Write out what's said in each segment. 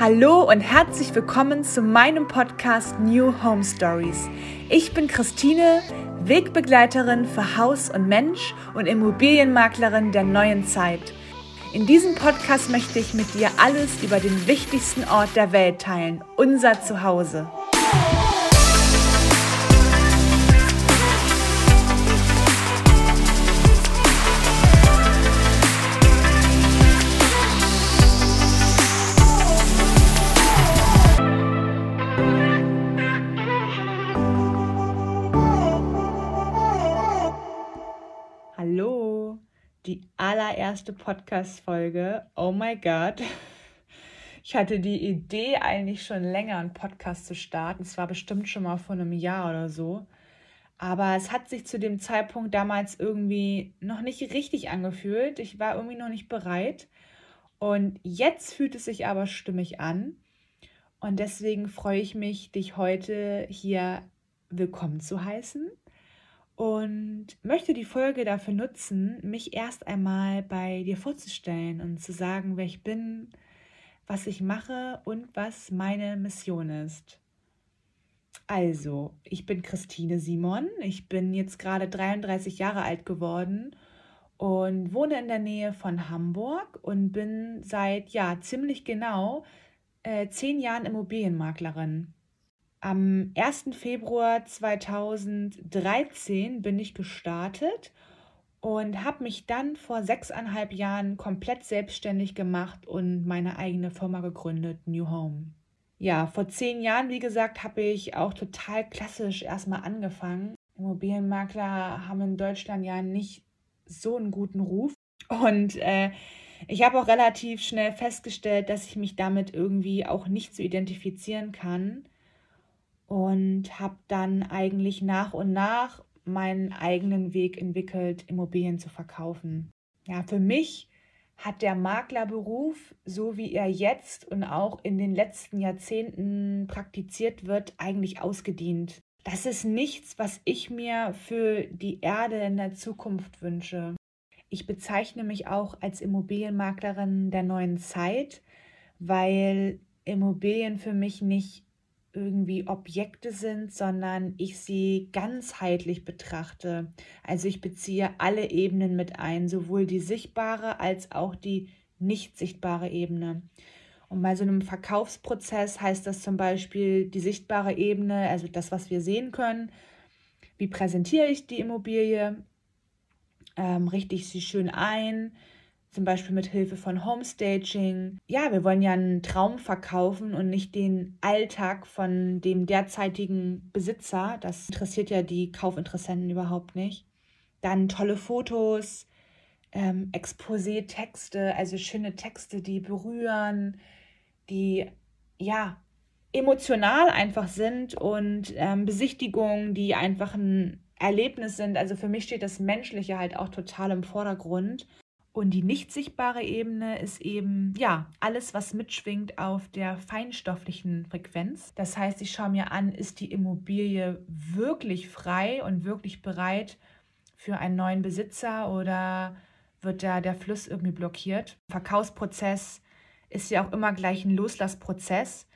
Hallo und herzlich willkommen zu meinem Podcast New Home Stories. Ich bin Christine, Wegbegleiterin für Haus und Mensch und Immobilienmaklerin der neuen Zeit. In diesem Podcast möchte ich mit dir alles über den wichtigsten Ort der Welt teilen, unser Zuhause. Allererste Podcast-Folge. Oh my God. Ich hatte die Idee eigentlich schon länger, einen Podcast zu starten. Es war bestimmt schon mal vor einem Jahr oder so. Aber es hat sich zu dem Zeitpunkt damals irgendwie noch nicht richtig angefühlt. Ich war irgendwie noch nicht bereit. Und jetzt fühlt es sich aber stimmig an. Und deswegen freue ich mich, dich heute hier willkommen zu heißen und möchte die Folge dafür nutzen, mich erst einmal bei dir vorzustellen und zu sagen, wer ich bin, was ich mache und was meine Mission ist. Also, ich bin Christine Simon, ich bin jetzt gerade 33 Jahre alt geworden und wohne in der Nähe von Hamburg und bin seit ja ziemlich genau äh, zehn Jahren Immobilienmaklerin. Am 1. Februar 2013 bin ich gestartet und habe mich dann vor sechseinhalb Jahren komplett selbstständig gemacht und meine eigene Firma gegründet, New Home. Ja, vor zehn Jahren, wie gesagt, habe ich auch total klassisch erstmal angefangen. Immobilienmakler haben in Deutschland ja nicht so einen guten Ruf. Und äh, ich habe auch relativ schnell festgestellt, dass ich mich damit irgendwie auch nicht so identifizieren kann und habe dann eigentlich nach und nach meinen eigenen Weg entwickelt, Immobilien zu verkaufen. Ja, für mich hat der Maklerberuf, so wie er jetzt und auch in den letzten Jahrzehnten praktiziert wird, eigentlich ausgedient. Das ist nichts, was ich mir für die Erde in der Zukunft wünsche. Ich bezeichne mich auch als Immobilienmaklerin der neuen Zeit, weil Immobilien für mich nicht irgendwie Objekte sind, sondern ich sie ganzheitlich betrachte. Also ich beziehe alle Ebenen mit ein, sowohl die sichtbare als auch die nicht sichtbare Ebene. Und bei so einem Verkaufsprozess heißt das zum Beispiel die sichtbare Ebene, also das, was wir sehen können. Wie präsentiere ich die Immobilie? Ähm, richte ich sie schön ein? Zum Beispiel mit Hilfe von Homestaging. Ja, wir wollen ja einen Traum verkaufen und nicht den Alltag von dem derzeitigen Besitzer. Das interessiert ja die Kaufinteressenten überhaupt nicht. Dann tolle Fotos, ähm, Exposé-Texte, also schöne Texte, die berühren, die ja emotional einfach sind und ähm, Besichtigungen, die einfach ein Erlebnis sind. Also für mich steht das Menschliche halt auch total im Vordergrund. Und die nicht sichtbare Ebene ist eben, ja, alles, was mitschwingt auf der feinstofflichen Frequenz. Das heißt, ich schaue mir an, ist die Immobilie wirklich frei und wirklich bereit für einen neuen Besitzer oder wird da der Fluss irgendwie blockiert? Verkaufsprozess ist ja auch immer gleich ein Loslassprozess.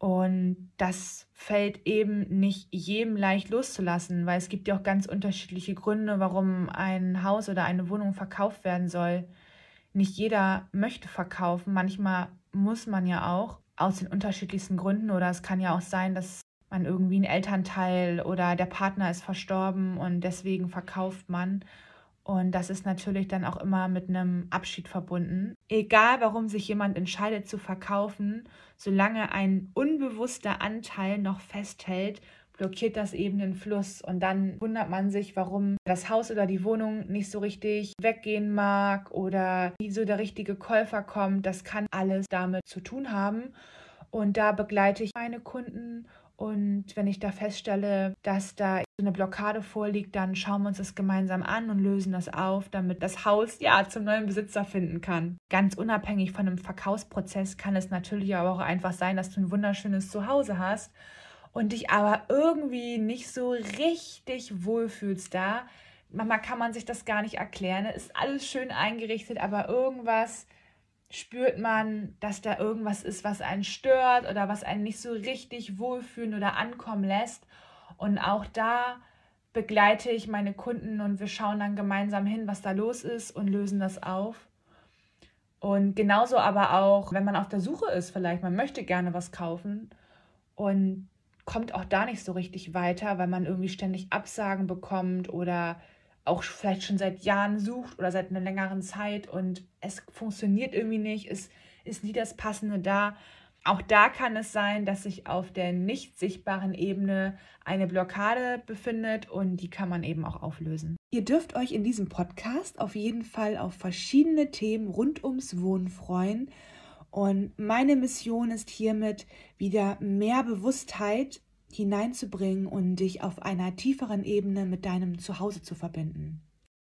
Und das fällt eben nicht jedem leicht loszulassen, weil es gibt ja auch ganz unterschiedliche Gründe, warum ein Haus oder eine Wohnung verkauft werden soll. Nicht jeder möchte verkaufen. Manchmal muss man ja auch aus den unterschiedlichsten Gründen oder es kann ja auch sein, dass man irgendwie einen Elternteil oder der Partner ist verstorben und deswegen verkauft man. Und das ist natürlich dann auch immer mit einem Abschied verbunden. Egal, warum sich jemand entscheidet zu verkaufen, solange ein unbewusster Anteil noch festhält, blockiert das eben den Fluss. Und dann wundert man sich, warum das Haus oder die Wohnung nicht so richtig weggehen mag oder wie so der richtige Käufer kommt. Das kann alles damit zu tun haben. Und da begleite ich meine Kunden und wenn ich da feststelle, dass da eine Blockade vorliegt, dann schauen wir uns das gemeinsam an und lösen das auf, damit das Haus ja zum neuen Besitzer finden kann. Ganz unabhängig von einem Verkaufsprozess kann es natürlich aber auch einfach sein, dass du ein wunderschönes Zuhause hast und dich aber irgendwie nicht so richtig wohlfühlst da. Manchmal kann man sich das gar nicht erklären. Es ist alles schön eingerichtet, aber irgendwas spürt man, dass da irgendwas ist, was einen stört oder was einen nicht so richtig wohlfühlen oder ankommen lässt. Und auch da begleite ich meine Kunden und wir schauen dann gemeinsam hin, was da los ist und lösen das auf. Und genauso aber auch, wenn man auf der Suche ist, vielleicht, man möchte gerne was kaufen und kommt auch da nicht so richtig weiter, weil man irgendwie ständig Absagen bekommt oder auch vielleicht schon seit Jahren sucht oder seit einer längeren Zeit und es funktioniert irgendwie nicht, es ist nie das Passende da. Auch da kann es sein, dass sich auf der nicht sichtbaren Ebene eine Blockade befindet und die kann man eben auch auflösen. Ihr dürft euch in diesem Podcast auf jeden Fall auf verschiedene Themen rund ums Wohnen freuen. Und meine Mission ist hiermit wieder mehr Bewusstheit hineinzubringen und dich auf einer tieferen Ebene mit deinem Zuhause zu verbinden.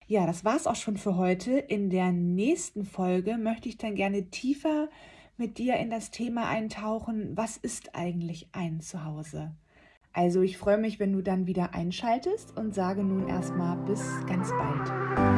Ja, das war's auch schon für heute. In der nächsten Folge möchte ich dann gerne tiefer mit dir in das Thema eintauchen, was ist eigentlich ein Zuhause? Also ich freue mich, wenn du dann wieder einschaltest und sage nun erstmal bis ganz bald.